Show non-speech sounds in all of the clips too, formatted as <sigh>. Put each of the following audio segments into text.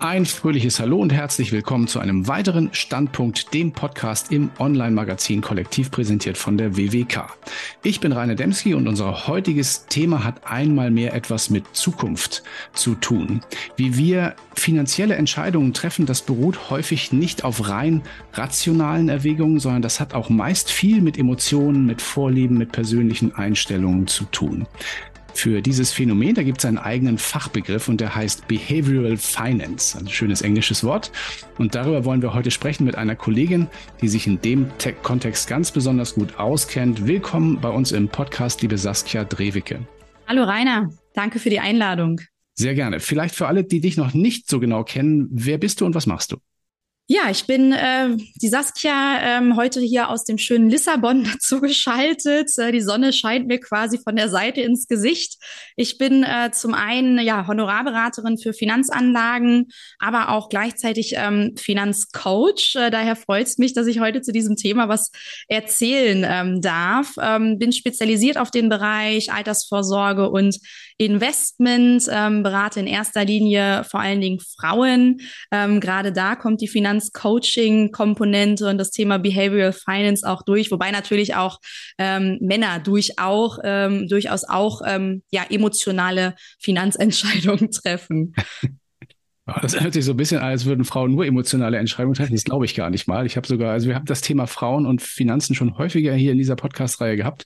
Ein fröhliches Hallo und herzlich willkommen zu einem weiteren Standpunkt, dem Podcast im Online-Magazin Kollektiv präsentiert von der WWK. Ich bin Rainer Demski und unser heutiges Thema hat einmal mehr etwas mit Zukunft zu tun. Wie wir finanzielle Entscheidungen treffen, das beruht häufig nicht auf rein rationalen Erwägungen, sondern das hat auch meist viel mit Emotionen, mit Vorlieben, mit persönlichen Einstellungen zu tun für dieses Phänomen. Da gibt es einen eigenen Fachbegriff und der heißt Behavioral Finance. Ein schönes englisches Wort. Und darüber wollen wir heute sprechen mit einer Kollegin, die sich in dem Kontext ganz besonders gut auskennt. Willkommen bei uns im Podcast, liebe Saskia Drewicke. Hallo Rainer, danke für die Einladung. Sehr gerne. Vielleicht für alle, die dich noch nicht so genau kennen, wer bist du und was machst du? Ja, ich bin äh, die Saskia ähm, heute hier aus dem schönen Lissabon <laughs> dazu geschaltet. Äh, die Sonne scheint mir quasi von der Seite ins Gesicht. Ich bin äh, zum einen ja Honorarberaterin für Finanzanlagen, aber auch gleichzeitig ähm, Finanzcoach. Äh, daher freut es mich, dass ich heute zu diesem Thema was erzählen ähm, darf. Ähm, bin spezialisiert auf den Bereich Altersvorsorge und Investment, ähm, berate in erster Linie vor allen Dingen Frauen. Ähm, Gerade da kommt die Finanz Finanzcoaching-Komponente und das Thema Behavioral Finance auch durch, wobei natürlich auch ähm, Männer durch auch, ähm, durchaus auch ähm, ja, emotionale Finanzentscheidungen <laughs> treffen. Das hört sich so ein bisschen an, als würden Frauen nur emotionale Entscheidungen treffen. Das glaube ich gar nicht mal. Ich habe sogar, also wir haben das Thema Frauen und Finanzen schon häufiger hier in dieser Podcast-Reihe gehabt.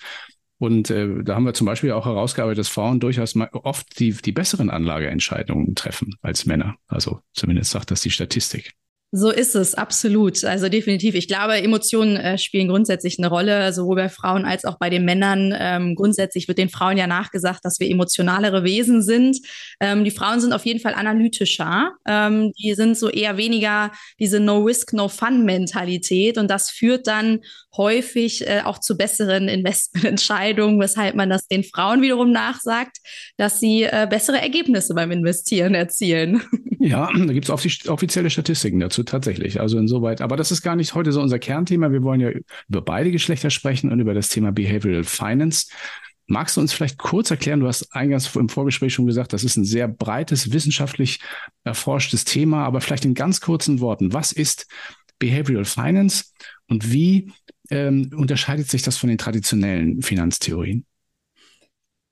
Und äh, da haben wir zum Beispiel auch herausgearbeitet, dass Frauen durchaus oft die, die besseren Anlageentscheidungen treffen als Männer. Also zumindest sagt das die Statistik. So ist es, absolut. Also definitiv. Ich glaube, Emotionen äh, spielen grundsätzlich eine Rolle, sowohl bei Frauen als auch bei den Männern. Ähm, grundsätzlich wird den Frauen ja nachgesagt, dass wir emotionalere Wesen sind. Ähm, die Frauen sind auf jeden Fall analytischer. Ähm, die sind so eher weniger diese No-Risk, No-Fun-Mentalität. Und das führt dann häufig äh, auch zu besseren Investmententscheidungen, weshalb man das den Frauen wiederum nachsagt, dass sie äh, bessere Ergebnisse beim Investieren erzielen. <laughs> Ja, da gibt es offizielle Statistiken dazu tatsächlich. Also insoweit, aber das ist gar nicht heute so unser Kernthema. Wir wollen ja über beide Geschlechter sprechen und über das Thema Behavioral Finance. Magst du uns vielleicht kurz erklären, du hast eingangs im Vorgespräch schon gesagt, das ist ein sehr breites, wissenschaftlich erforschtes Thema, aber vielleicht in ganz kurzen Worten, was ist Behavioral Finance und wie ähm, unterscheidet sich das von den traditionellen Finanztheorien?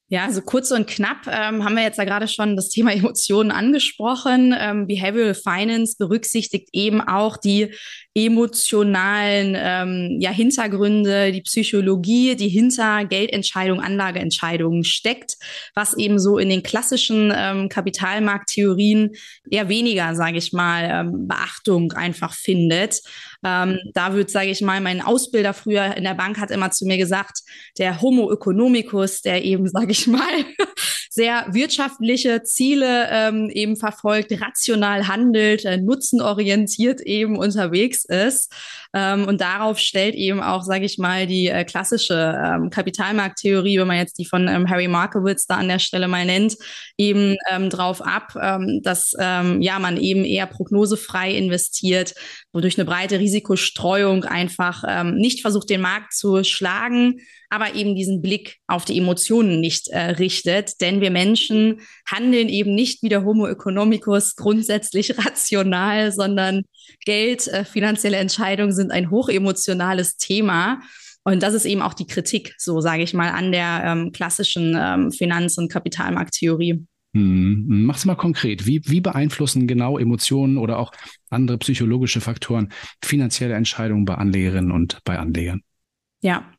Ja, also kurz und knapp ähm, haben wir jetzt ja gerade schon das Thema <laughs> Emotionen angesprochen. Ähm, Behavioral Finance berücksichtigt eben auch die emotionalen ähm, ja, Hintergründe, die Psychologie, die hinter Geldentscheidungen, Anlageentscheidungen steckt, was eben so in den klassischen ähm, Kapitalmarkttheorien eher weniger, sage ich mal, ähm, Beachtung einfach findet. Ähm, da wird, sage ich mal, mein Ausbilder früher in der Bank hat immer zu mir gesagt, der Homo economicus, der eben, sage ich mal, <laughs> sehr wirtschaftliche Ziele ähm, eben verfolgt, rational handelt, äh, nutzenorientiert eben unterwegs ist. Ähm, und darauf stellt eben auch, sage ich mal, die äh, klassische ähm, Kapitalmarkttheorie, wenn man jetzt die von ähm, Harry Markowitz da an der Stelle mal nennt, eben ähm, drauf ab, ähm, dass ähm, ja man eben eher prognosefrei investiert, wodurch eine breite Risikostreuung einfach ähm, nicht versucht, den Markt zu schlagen, aber eben diesen Blick auf die Emotionen nicht äh, richtet. Denn wir Menschen handeln eben nicht wie der Homo economicus grundsätzlich <laughs> rational, sondern Geld, äh, finanzielle Entscheidungen sind ein hochemotionales Thema. Und das ist eben auch die Kritik, so sage ich mal, an der ähm, klassischen ähm, Finanz- und Kapitalmarkttheorie. Hm, mach's mal konkret. Wie, wie beeinflussen genau Emotionen oder auch andere psychologische Faktoren finanzielle Entscheidungen bei Anlegerinnen und bei Anlegern? Ja,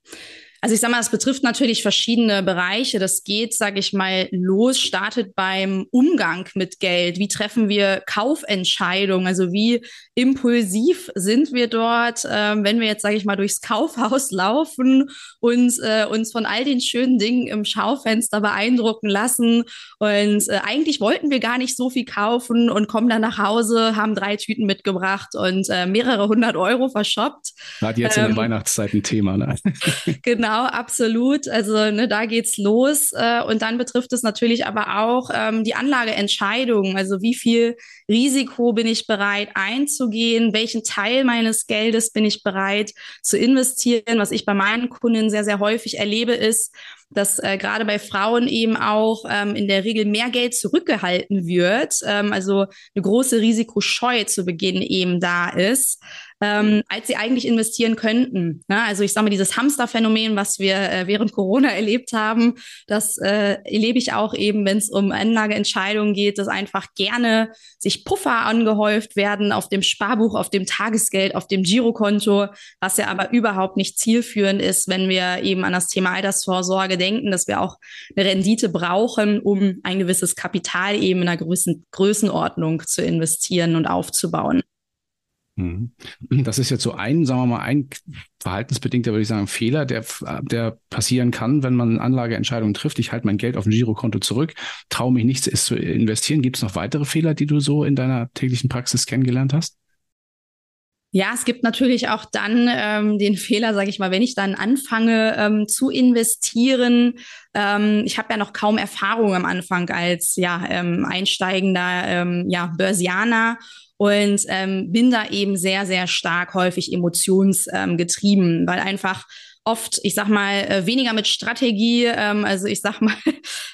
also ich sage mal, es betrifft natürlich verschiedene Bereiche. Das geht, sage ich mal, los, startet beim Umgang mit Geld. Wie treffen wir Kaufentscheidungen? Also wie impulsiv sind wir dort, äh, wenn wir jetzt, sage ich mal, durchs Kaufhaus laufen und äh, uns von all den schönen Dingen im Schaufenster beeindrucken lassen. Und äh, eigentlich wollten wir gar nicht so viel kaufen und kommen dann nach Hause, haben drei Tüten mitgebracht und äh, mehrere hundert Euro verschoppt. Gerade jetzt ähm, in der ähm, Weihnachtszeit ein Thema, ne? <laughs> <laughs> genau absolut. Also ne, da geht's los. Äh, und dann betrifft es natürlich aber auch ähm, die Anlageentscheidung. Also wie viel Risiko bin ich bereit einzugehen? Welchen Teil meines Geldes bin ich bereit zu investieren? Was ich bei meinen Kunden sehr, sehr häufig erlebe, ist, dass äh, gerade bei Frauen eben auch ähm, in der Regel mehr Geld zurückgehalten wird, ähm, also eine große Risikoscheu zu Beginn eben da ist ähm, als sie eigentlich investieren könnten. Ne? Also ich sage mal, dieses Hamsterphänomen, was wir äh, während Corona <laughs> erlebt haben, das äh, erlebe ich auch eben, wenn es um Anlageentscheidungen geht, dass einfach gerne sich Puffer angehäuft werden auf dem Sparbuch, auf dem Tagesgeld, auf dem Girokonto, was ja aber überhaupt nicht zielführend ist, wenn wir eben an das Thema Altersvorsorge denken, dass wir auch eine Rendite brauchen, um ein gewisses Kapital eben in einer gewissen Größenordnung zu investieren und aufzubauen. Mhm. Das ist jetzt so ein, sagen wir mal, ein verhaltensbedingter, würde ich sagen, Fehler, der, der passieren kann, wenn man Anlageentscheidungen trifft. Ich halte mein Geld auf dem Girokonto zurück, traue mich nichts es zu investieren. Gibt es noch weitere Fehler, die du so in deiner täglichen Praxis kennengelernt hast? Ja, es gibt natürlich auch dann ähm, den Fehler, sage ich mal, wenn ich dann anfange ähm, zu investieren. Ähm, ich habe ja noch kaum Erfahrung am Anfang als ja ähm, einsteigender ähm, ja Börsianer und ähm, bin da eben sehr, sehr stark häufig emotionsgetrieben, ähm, weil einfach oft, ich sag mal, äh, weniger mit Strategie, ähm, also ich sag <laughs> mal,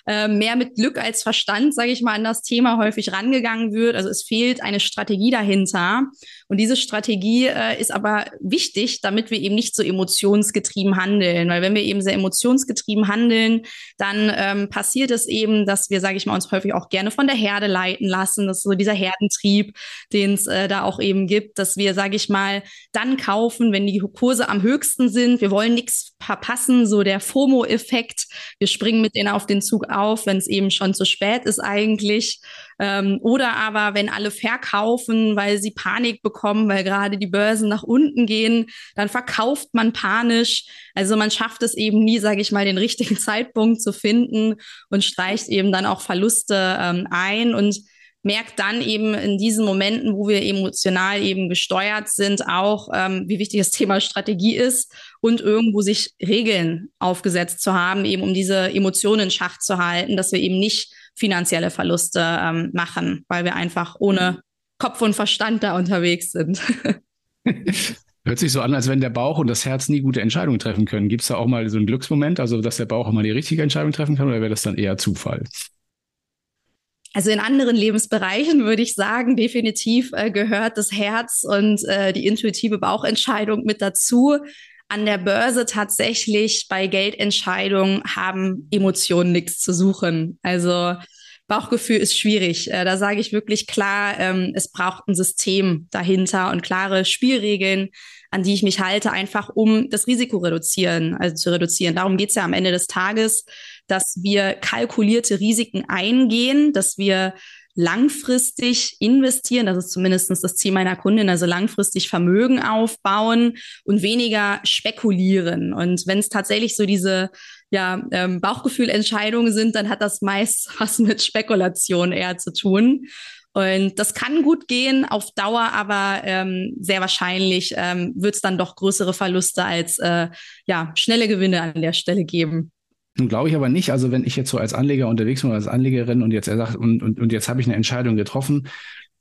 äh, mehr mit Glück als Verstand, sage ich mal, an das Thema häufig rangegangen wird. Also es fehlt eine Strategie dahinter. Und diese Strategie äh, ist aber wichtig, damit wir eben nicht so emotionsgetrieben handeln. Weil wenn wir eben sehr emotionsgetrieben handeln, dann ähm, passiert es eben, dass wir, sage ich mal, uns häufig auch gerne von der Herde leiten lassen. Das ist so dieser Herdentrieb, den es äh, da auch eben gibt, dass wir, sage ich mal, dann kaufen, wenn die Kurse am höchsten sind. Wir wollen nichts verpassen, so der FOMO-Effekt. Wir springen mit denen auf den Zug auf, wenn es eben schon zu spät ist eigentlich. Ähm, oder aber, wenn alle verkaufen, weil sie Panik bekommen, weil gerade die Börsen nach unten gehen, dann verkauft man panisch. Also man schafft es eben nie, sage ich mal, den richtigen <laughs> Zeitpunkt zu finden und streicht eben dann auch Verluste ähm, ein und merkt dann eben in diesen Momenten, wo wir emotional eben gesteuert sind, auch, ähm, wie wichtig das Thema Strategie ist und irgendwo sich Regeln aufgesetzt zu haben, eben um diese Emotionen in Schach zu halten, dass wir eben nicht finanzielle Verluste ähm, machen, weil wir einfach ohne Kopf und Verstand da unterwegs sind. <laughs> Hört sich so an, als wenn der Bauch und das Herz nie gute Entscheidungen treffen können. Gibt es da auch mal so einen Glücksmoment, also dass der Bauch immer die richtige Entscheidung treffen kann, oder wäre das dann eher Zufall? Also in anderen Lebensbereichen würde ich sagen, definitiv äh, gehört das Herz und äh, die intuitive Bauchentscheidung mit dazu an der Börse tatsächlich bei Geldentscheidungen haben Emotionen nichts zu suchen. Also Bauchgefühl ist schwierig. Äh, da sage ich wirklich klar, ähm, es braucht ein System dahinter und klare Spielregeln, an die ich mich halte, einfach um das Risiko reduzieren, also zu reduzieren. Darum geht's ja am Ende des Tages, dass wir kalkulierte Risiken eingehen, dass wir langfristig investieren, das ist zumindest das Ziel meiner Kundin, also langfristig Vermögen aufbauen und weniger spekulieren. Und wenn es tatsächlich so diese ja, ähm, Bauchgefühlentscheidungen sind, dann hat das meist <laughs> was mit Spekulation eher zu tun. Und das kann gut gehen auf Dauer, aber ähm, sehr wahrscheinlich ähm, wird es dann doch größere Verluste als äh, ja, schnelle Gewinne an der Stelle geben. Nun glaube ich aber nicht, also wenn ich jetzt so als Anleger unterwegs bin oder als Anlegerin und jetzt er sagt, und, und, und jetzt habe ich eine Entscheidung getroffen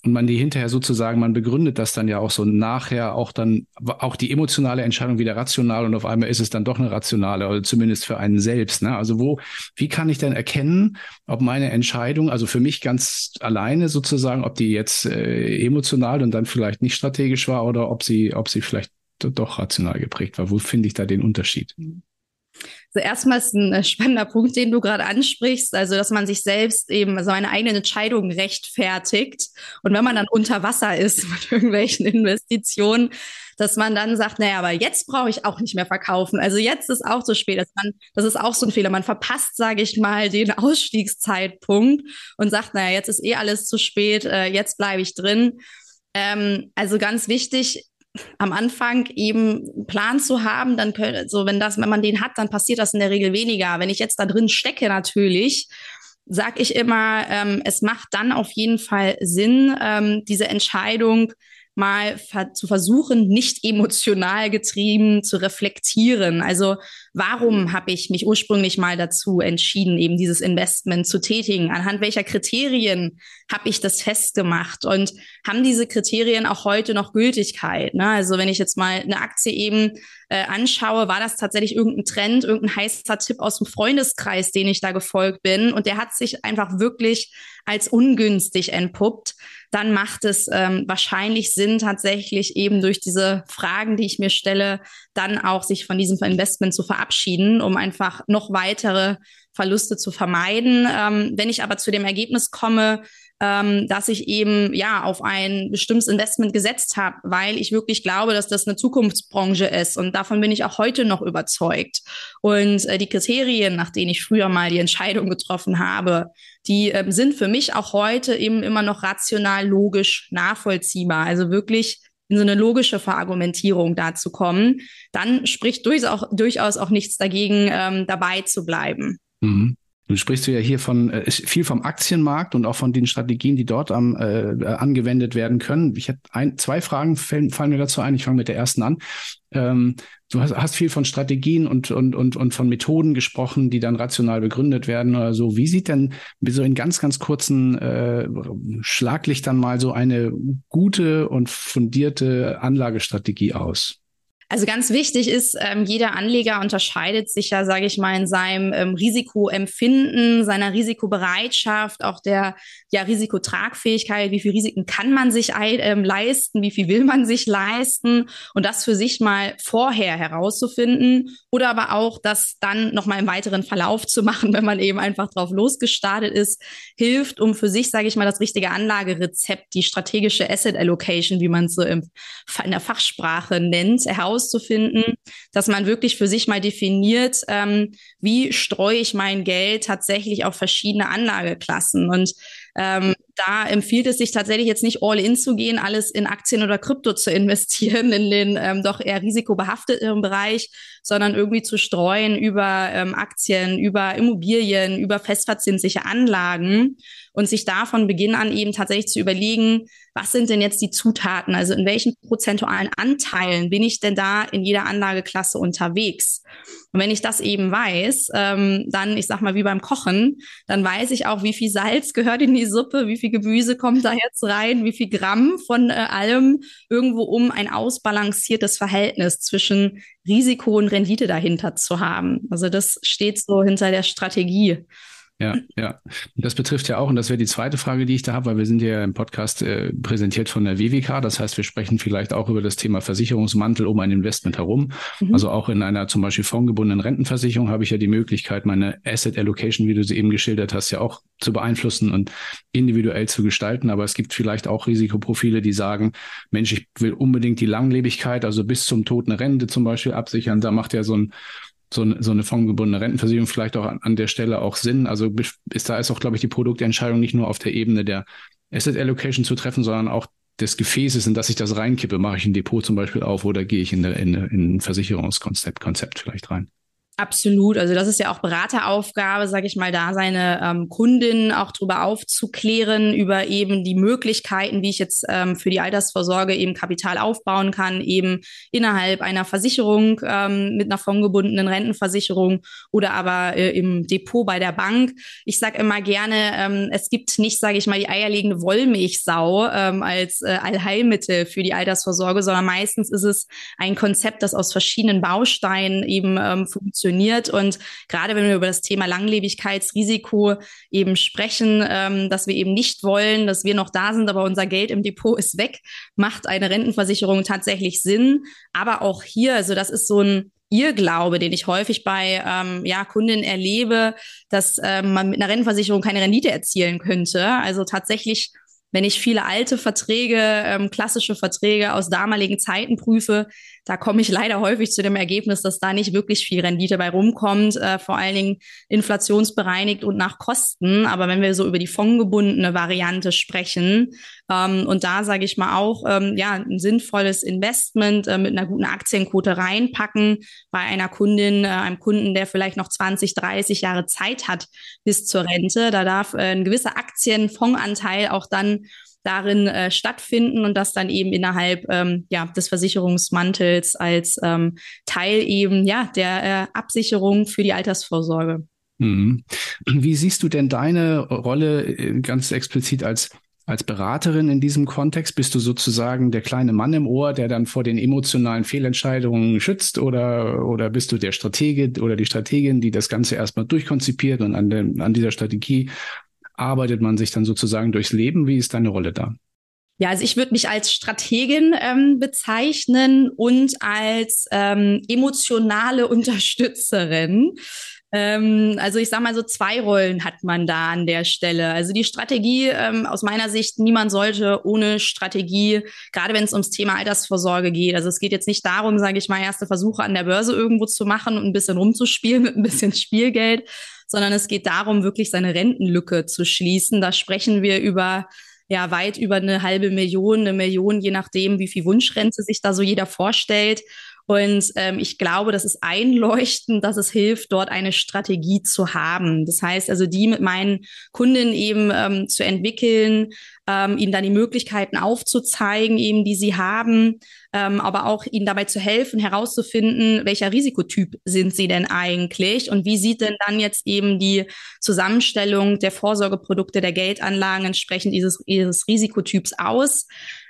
und man die hinterher sozusagen, man begründet das dann ja auch so nachher auch dann, auch die emotionale Entscheidung wieder rational und auf einmal ist es dann doch eine rationale, oder zumindest für einen selbst. Ne? Also wo, wie kann ich denn erkennen, ob meine Entscheidung, also für mich ganz alleine sozusagen, ob die jetzt äh, emotional und dann vielleicht nicht strategisch war oder ob sie, ob sie vielleicht doch rational geprägt war. Wo finde ich da den Unterschied? Also erstmal ist ein äh, spannender Punkt, den du gerade ansprichst, also dass man sich selbst eben seine eigenen Entscheidungen rechtfertigt. Und wenn man dann unter Wasser ist <laughs> mit irgendwelchen Investitionen, dass man dann sagt, naja, aber jetzt brauche ich auch nicht mehr verkaufen. Also jetzt ist auch zu spät. Dass man, das ist auch so ein Fehler. Man verpasst, sage ich mal, <laughs> den Ausstiegszeitpunkt und sagt, naja, jetzt ist eh alles zu spät, äh, jetzt bleibe ich drin. Ähm, also ganz wichtig, am Anfang eben einen Plan zu haben, dann können, so wenn das, wenn man den hat, dann passiert das in der Regel weniger. Wenn ich jetzt da drin stecke, natürlich, sag ich immer, ähm, es macht dann auf jeden Fall Sinn, ähm, diese Entscheidung mal ver zu versuchen, nicht emotional getrieben zu reflektieren. Also warum habe ich mich ursprünglich mal dazu entschieden, eben dieses Investment zu tätigen? Anhand welcher Kriterien habe ich das festgemacht? Und haben diese Kriterien auch heute noch Gültigkeit? Ne? Also wenn ich jetzt mal eine Aktie eben äh, anschaue, war das tatsächlich irgendein Trend, irgendein heißer Tipp aus dem Freundeskreis, den ich da gefolgt bin. Und der hat sich einfach wirklich als ungünstig entpuppt, dann macht es ähm, wahrscheinlich Sinn, tatsächlich eben durch diese Fragen, die ich mir stelle, dann auch sich von diesem Investment zu verabschieden, um einfach noch weitere Verluste zu vermeiden. Ähm, wenn ich aber zu dem Ergebnis komme, ähm, dass ich eben ja auf ein bestimmtes Investment gesetzt habe, weil ich wirklich glaube, dass das eine Zukunftsbranche ist und davon bin ich auch heute noch überzeugt. Und äh, die Kriterien, nach denen ich früher mal die Entscheidung getroffen habe, die äh, sind für mich auch heute eben immer noch rational, logisch nachvollziehbar. Also wirklich in so eine logische Verargumentierung dazu kommen, dann spricht durchaus auch, durchaus auch nichts dagegen, ähm, dabei zu bleiben. Mhm. Du sprichst ja hier von äh, viel vom Aktienmarkt und auch von den Strategien, die dort am, äh, angewendet werden können. Ich hätte ein, zwei Fragen fallen, fallen mir dazu ein. Ich fange mit der ersten an. Ähm, du hast, hast viel von Strategien und, und, und, und von Methoden gesprochen, die dann rational begründet werden oder so. Wie sieht denn so in ganz, ganz kurzen äh, Schlaglichtern mal so eine gute und fundierte Anlagestrategie aus? Also ganz wichtig ist, ähm, jeder Anleger unterscheidet sich ja, sage ich mal, in seinem ähm, Risikoempfinden, seiner Risikobereitschaft, auch der ja, Risikotragfähigkeit, wie viel Risiken kann man sich ähm, leisten, wie viel will man sich leisten? Und das für sich mal vorher herauszufinden oder aber auch das dann nochmal im weiteren Verlauf zu machen, <laughs> wenn man eben einfach drauf losgestartet ist, hilft, um für sich, sage ich mal, das richtige Anlagerezept, die strategische Asset Allocation, wie man es so im, in der Fachsprache nennt, heraus herauszufinden, dass man wirklich für sich mal definiert, ähm, wie streue ich mein Geld tatsächlich auf verschiedene Anlageklassen. Und ähm, da empfiehlt es sich tatsächlich jetzt nicht all in zu gehen, alles in Aktien oder Krypto zu <laughs> investieren, in den ähm, doch eher risikobehafteten Bereich, sondern irgendwie zu streuen über ähm, Aktien, über Immobilien, über festverzinsliche Anlagen und sich da von Beginn an eben tatsächlich zu überlegen, was sind denn jetzt die Zutaten? Also in welchen prozentualen Anteilen bin ich denn da in jeder Anlageklasse unterwegs? Und wenn ich das eben weiß, ähm, dann, ich sag mal, wie beim Kochen, dann weiß ich auch, wie viel Salz gehört in die Suppe, wie viel Gemüse kommt da jetzt rein, wie viel Gramm von äh, allem irgendwo, um ein ausbalanciertes Verhältnis zwischen Risiko und Rendite dahinter zu haben. Also das steht so hinter der Strategie. Ja, ja. Das betrifft ja auch, und das wäre die zweite Frage, die ich da habe, weil wir sind ja im Podcast äh, präsentiert von der WWK. Das heißt, wir sprechen vielleicht auch über das Thema Versicherungsmantel um ein Investment herum. Mhm. Also auch in einer zum Beispiel fondgebundenen Rentenversicherung habe ich ja die Möglichkeit, meine Asset Allocation, wie du sie eben geschildert hast, ja auch zu beeinflussen und individuell zu gestalten. Aber es gibt vielleicht auch Risikoprofile, die sagen, Mensch, ich will unbedingt die Langlebigkeit, also bis zum Tod eine Rente zum Beispiel absichern. Da macht ja so ein so, eine, so eine fondgebundene Rentenversicherung vielleicht auch an, an der Stelle auch Sinn. Also ist da ist auch, glaube ich, die Produktentscheidung nicht nur auf der Ebene der Asset Allocation zu treffen, sondern auch des Gefäßes, in das ich das reinkippe. Mache ich ein Depot zum Beispiel auf oder gehe ich in, eine, in, in ein Versicherungskonzept Konzept vielleicht rein? Absolut. Also das ist ja auch Berateraufgabe, sage ich mal, da seine ähm, Kundinnen auch drüber aufzuklären, über eben die Möglichkeiten, wie ich jetzt ähm, für die Altersvorsorge eben Kapital aufbauen kann, eben innerhalb einer Versicherung ähm, mit einer fondgebundenen Rentenversicherung oder aber äh, im Depot bei der Bank. Ich sage immer gerne, ähm, es gibt nicht, sage ich mal, die eierlegende Wollmilchsau ähm, als äh, Allheilmittel für die Altersvorsorge, sondern meistens ist es ein Konzept, das aus verschiedenen Bausteinen eben ähm, funktioniert funktioniert. Und gerade wenn wir über das Thema Langlebigkeitsrisiko eben sprechen, ähm, dass wir eben nicht wollen, dass wir noch da sind, aber unser Geld im Depot ist weg, macht eine Rentenversicherung tatsächlich Sinn. Aber auch hier, also das ist so ein Irrglaube, den ich häufig bei ähm, ja, Kundinnen erlebe, dass ähm, man mit einer Rentenversicherung keine Rendite erzielen könnte. Also tatsächlich wenn ich viele alte Verträge, ähm, klassische Verträge aus damaligen Zeiten prüfe, da komme ich leider häufig zu dem Ergebnis, dass da nicht wirklich viel Rendite bei rumkommt, äh, vor allen Dingen inflationsbereinigt und nach Kosten. Aber wenn wir so über die fondgebundene Variante sprechen, ähm, und da sage ich mal auch, ähm, ja, ein sinnvolles Investment äh, mit einer guten Aktienquote reinpacken bei einer Kundin, äh, einem Kunden, der vielleicht noch 20, 30 Jahre Zeit hat bis zur Rente. Da darf äh, ein gewisser Aktienfondsanteil auch dann darin äh, stattfinden und das dann eben innerhalb ähm, ja, des Versicherungsmantels als ähm, Teil eben ja, der äh, Absicherung für die Altersvorsorge. Mhm. Wie siehst du denn deine Rolle äh, ganz explizit als als Beraterin in diesem Kontext? Bist du sozusagen der kleine Mann im Ohr, der dann vor den emotionalen Fehlentscheidungen schützt oder, oder bist du der Stratege oder die Strategin, die das Ganze erstmal durchkonzipiert und an, dem, an dieser Strategie arbeitet man sich dann sozusagen durchs Leben? Wie ist deine Rolle da? Ja, also ich würde mich als Strategin ähm, bezeichnen und als ähm, emotionale <laughs> Unterstützerin. Ähm, also ich sage mal so zwei Rollen hat man da an der Stelle. Also die Strategie ähm, aus meiner Sicht, niemand sollte ohne Strategie, gerade wenn es ums Thema Altersvorsorge geht. Also es geht jetzt nicht darum, sage ich mal, erste Versuche an der Börse irgendwo zu machen und ein bisschen rumzuspielen <laughs> mit ein bisschen Spielgeld, sondern es geht darum, wirklich seine Rentenlücke zu schließen. Da sprechen wir über ja weit über eine halbe Million, eine Million, je nachdem, wie viel Wunschrente sich da so jeder vorstellt. Und ähm, ich glaube, das ist einleuchtend, dass es hilft, dort eine Strategie zu haben. Das heißt also, die mit meinen Kunden eben ähm, zu entwickeln, ähm, ihnen dann die Möglichkeiten aufzuzeigen, eben die sie haben, ähm, aber auch ihnen dabei zu helfen, herauszufinden, welcher Risikotyp sind sie denn eigentlich und wie sieht denn dann jetzt eben die Zusammenstellung der Vorsorgeprodukte, der Geldanlagen entsprechend dieses, ihres Risikotyps aus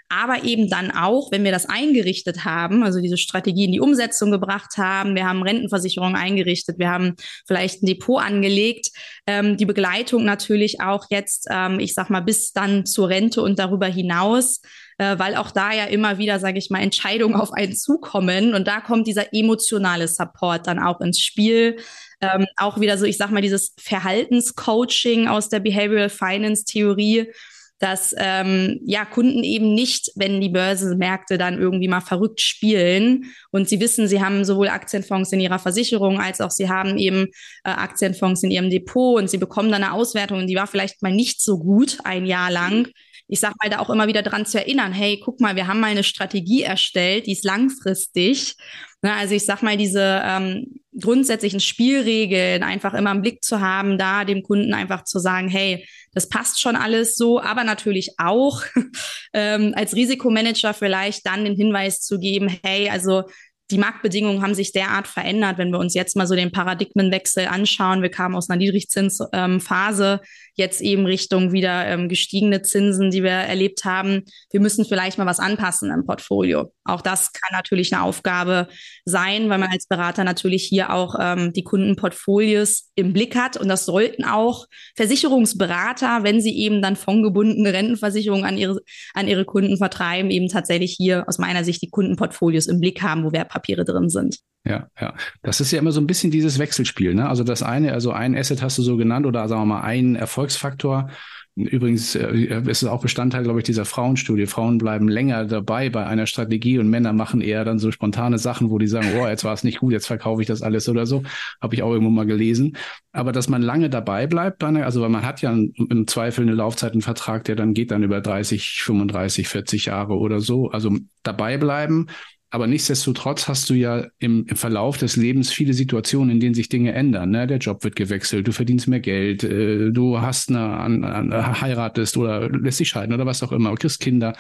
aber eben dann auch, wenn wir das eingerichtet haben, also diese Strategie in die Umsetzung gebracht haben, wir haben Rentenversicherung eingerichtet, wir haben vielleicht ein Depot angelegt, ähm, die Begleitung natürlich auch jetzt, ähm, ich sag mal, bis dann zur Rente und darüber hinaus, äh, weil auch da ja immer wieder, sage ich mal, Entscheidungen auf einen zukommen und da kommt dieser emotionale Support dann auch ins Spiel. Ähm, auch wieder so, ich sag mal, dieses Verhaltenscoaching aus der Behavioral Finance Theorie, dass ähm, ja Kunden eben nicht, wenn die Börsenmärkte dann irgendwie mal verrückt spielen und sie wissen, sie haben sowohl Aktienfonds in ihrer Versicherung als auch sie haben eben äh, Aktienfonds in ihrem Depot und sie bekommen dann eine Auswertung und die war vielleicht mal nicht so gut ein Jahr lang. Ich sage mal da auch immer wieder dran zu erinnern, hey, guck mal, wir haben mal eine Strategie erstellt, die ist langfristig. Ne, also ich sag mal, diese ähm, grundsätzlichen Spielregeln einfach immer im Blick zu haben, da dem Kunden einfach zu sagen, hey, das passt schon alles so, aber natürlich auch <laughs> ähm, als Risikomanager vielleicht dann den Hinweis zu geben, hey, also die Marktbedingungen haben sich derart verändert, wenn wir uns jetzt mal so den Paradigmenwechsel anschauen. Wir kamen aus einer Niedrigzinsphase, ähm, jetzt eben Richtung wieder ähm, gestiegene Zinsen, die wir erlebt haben. Wir müssen vielleicht mal was anpassen im Portfolio. Auch das kann natürlich eine Aufgabe sein, weil man als Berater natürlich hier auch ähm, die Kundenportfolios im Blick hat. Und das sollten auch Versicherungsberater, wenn sie eben dann fondgebundene Rentenversicherungen an ihre, an ihre Kunden vertreiben, eben tatsächlich hier aus meiner Sicht die Kundenportfolios im Blick haben, wo Wertpapiere drin sind. Ja, ja. Das ist ja immer so ein bisschen dieses Wechselspiel, ne? Also das eine, also ein Asset hast du so genannt oder sagen wir mal ein Erfolgsfaktor. Übrigens äh, ist es auch Bestandteil, glaube ich, dieser Frauenstudie. Frauen bleiben länger dabei bei einer Strategie und Männer machen eher dann so spontane Sachen, wo die sagen, oh, jetzt war es nicht gut, jetzt verkaufe ich das alles oder so. Habe ich auch irgendwo mal gelesen. Aber dass man lange dabei bleibt, also weil man hat ja im Zweifel eine Laufzeit, einen Vertrag, der dann geht dann über 30, 35, 40 Jahre oder so. Also dabei bleiben aber nichtsdestotrotz hast du ja im, im, Verlauf des Lebens viele Situationen, in denen sich Dinge ändern. Ne? Der Job wird gewechselt, du verdienst mehr Geld, äh, du hast eine, eine, eine, heiratest oder lässt dich scheiden oder was auch immer, kriegst Kinder.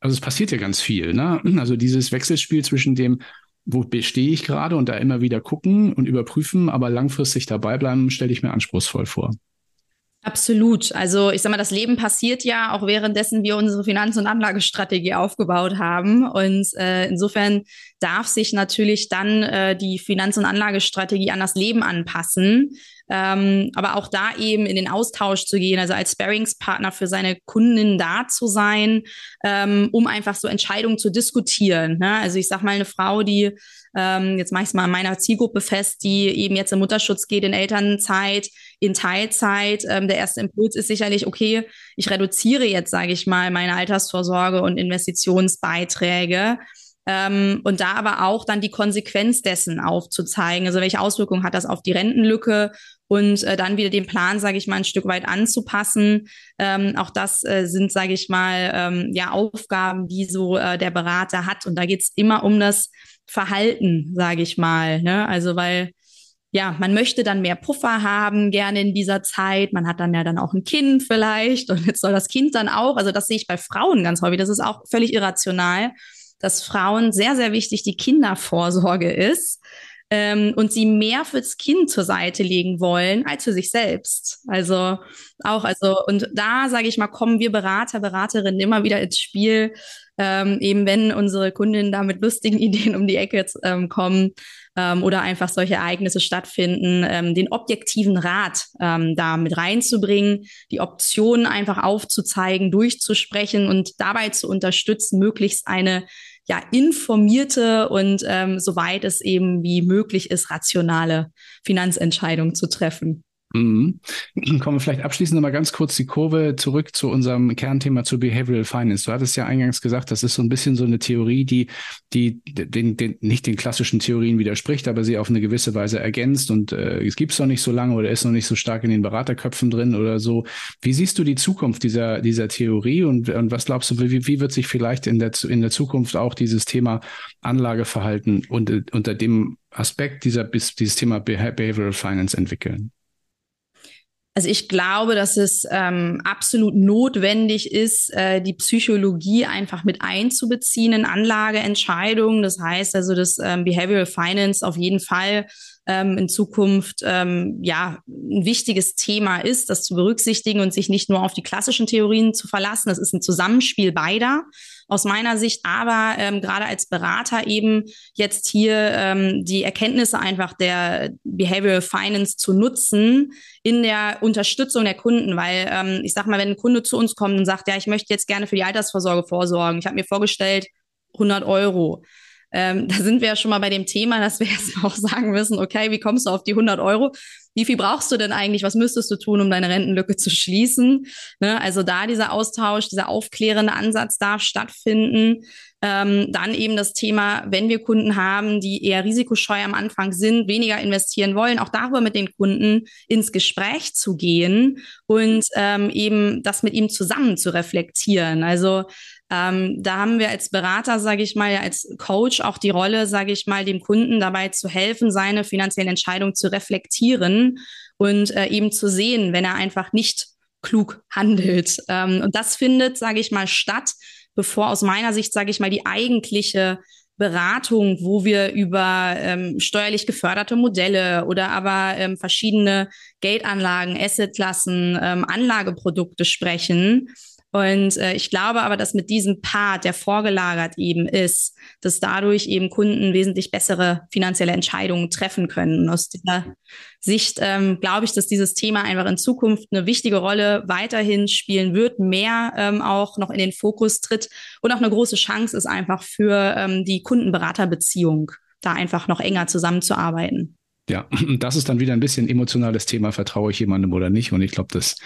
Also es passiert ja ganz viel. Ne? Also dieses Wechselspiel zwischen dem, wo stehe ich gerade und da immer wieder gucken und überprüfen, aber langfristig dabei bleiben, stelle ich mir anspruchsvoll vor. Absolut. Also ich sag mal, das Leben passiert ja auch währenddessen wir unsere Finanz- und Anlagestrategie aufgebaut haben. Und äh, insofern darf sich natürlich dann äh, die Finanz- und Anlagestrategie an das Leben anpassen. Ähm, aber auch da eben in den Austausch zu gehen, also als Sparingspartner für seine Kunden da zu sein, ähm, um einfach so Entscheidungen zu diskutieren. Ne? Also ich sag mal, eine Frau, die ähm, jetzt mache ich es mal an meiner Zielgruppe fest, die eben jetzt im Mutterschutz geht, in Elternzeit, in Teilzeit. Ähm, der erste Impuls ist sicherlich, okay, ich reduziere jetzt, sage ich mal, meine Altersvorsorge und Investitionsbeiträge. Ähm, und da aber auch dann die Konsequenz dessen aufzuzeigen. Also welche Auswirkungen hat das auf die Rentenlücke und äh, dann wieder den Plan, sage ich mal, ein Stück weit anzupassen. Ähm, auch das äh, sind, sage ich mal, ähm, ja Aufgaben, die so äh, der Berater hat. Und da geht's immer um das Verhalten, sage ich mal. Ne? Also weil ja, man möchte dann mehr Puffer haben, gerne in dieser Zeit. Man hat dann ja dann auch ein Kind vielleicht und jetzt soll das Kind dann auch, also das sehe ich bei Frauen ganz häufig, das ist auch völlig irrational, dass Frauen sehr, sehr wichtig die Kindervorsorge ist ähm, und sie mehr fürs Kind zur Seite legen wollen als für sich selbst. Also auch, also, und da sage ich mal, kommen wir Berater, Beraterinnen immer wieder ins Spiel, ähm, eben wenn unsere Kundinnen da mit lustigen <laughs> Ideen um die Ecke ähm, kommen ähm, oder einfach solche Ereignisse stattfinden, ähm, den objektiven Rat ähm, da mit reinzubringen, die Optionen einfach aufzuzeigen, durchzusprechen und dabei zu unterstützen, möglichst eine ja, informierte und ähm, soweit es eben wie möglich ist, rationale Finanzentscheidungen zu treffen. Mhm. Kommen wir vielleicht abschließend nochmal ganz kurz die Kurve zurück zu unserem Kernthema zu Behavioral Finance. Du hattest ja eingangs gesagt, das ist so ein bisschen so eine Theorie, die, die den, den, nicht den klassischen Theorien widerspricht, aber sie auf eine gewisse Weise ergänzt und äh, es gibt es noch nicht so lange oder ist noch nicht so stark in den Beraterköpfen drin oder so. Wie siehst du die Zukunft dieser, dieser Theorie und, und was glaubst du, wie, wie wird sich vielleicht in der, in der Zukunft auch dieses Thema Anlageverhalten und, unter dem Aspekt dieser, dieses Thema Behavioral Finance entwickeln? Also ich glaube, dass es ähm, absolut notwendig ist, äh, die Psychologie einfach mit einzubeziehen in Anlageentscheidungen. Das heißt also, dass ähm, Behavioral Finance auf jeden Fall ähm, in Zukunft ähm, ja ein wichtiges Thema ist, das zu berücksichtigen und sich nicht nur auf die klassischen Theorien zu verlassen. Das ist ein Zusammenspiel beider aus meiner Sicht, aber ähm, gerade als Berater eben jetzt hier ähm, die Erkenntnisse einfach der Behavioral Finance zu nutzen in der Unterstützung der Kunden, weil ähm, ich sag mal, wenn ein Kunde zu uns kommt und sagt, ja, ich möchte jetzt gerne für die Altersvorsorge vorsorgen, ich habe mir vorgestellt 100 Euro ähm, da sind wir ja schon mal bei dem Thema, dass wir <laughs> jetzt auch sagen müssen, okay, wie kommst du auf die 100 Euro? Wie viel brauchst du denn eigentlich? Was müsstest du tun, um deine Rentenlücke zu schließen? Ne? Also da dieser Austausch, dieser aufklärende Ansatz darf stattfinden. Ähm, dann eben das Thema, wenn wir Kunden haben, die eher risikoscheu am Anfang sind, weniger investieren wollen, auch darüber mit den Kunden ins Gespräch zu gehen und ähm, eben das mit ihm zusammen zu reflektieren. Also ähm, da haben wir als Berater, sage ich mal, als Coach auch die Rolle, sage ich mal, dem Kunden dabei zu helfen, seine finanziellen Entscheidungen zu reflektieren und äh, eben zu sehen, wenn er einfach nicht klug handelt. Ähm, und das findet, sage ich mal, statt, bevor aus meiner Sicht, sage ich mal, die eigentliche Beratung, wo wir über ähm, steuerlich geförderte Modelle oder aber ähm, verschiedene Geldanlagen, Assetklassen, ähm, Anlageprodukte sprechen, und äh, ich glaube aber, dass mit diesem Part, der vorgelagert eben ist, dass dadurch eben Kunden wesentlich bessere finanzielle Entscheidungen treffen können. Und aus dieser Sicht ähm, glaube ich, dass dieses Thema einfach in Zukunft eine wichtige Rolle weiterhin spielen wird, mehr ähm, auch noch in den Fokus tritt und auch eine große Chance ist einfach für ähm, die Kundenberaterbeziehung, da einfach noch enger zusammenzuarbeiten. Ja, <clears throat> das ist dann wieder ein bisschen emotionales Thema, vertraue ich jemandem oder nicht. Und ich glaube, das,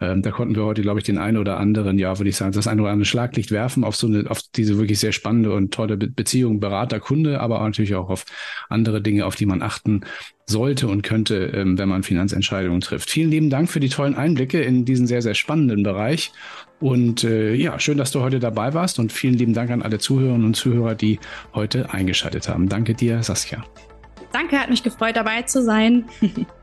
ähm, da konnten wir heute, glaube ich, den einen oder anderen, ja, würde ich sagen, das eine oder andere Schlaglicht werfen auf so eine, auf diese wirklich sehr spannende und tolle Be Beziehung Berater, Kunde, aber natürlich auch auf andere Dinge, auf die man achten sollte und könnte, ähm, wenn man Finanzentscheidungen trifft. Vielen lieben Dank für die tollen Einblicke in diesen sehr, sehr spannenden Bereich. Und äh, ja, schön, dass du heute dabei warst und vielen lieben Dank an alle Zuhörerinnen und Zuhörer, die heute eingeschaltet haben. Danke dir, Saskia. Danke, hat mich gefreut, dabei zu sein. <laughs>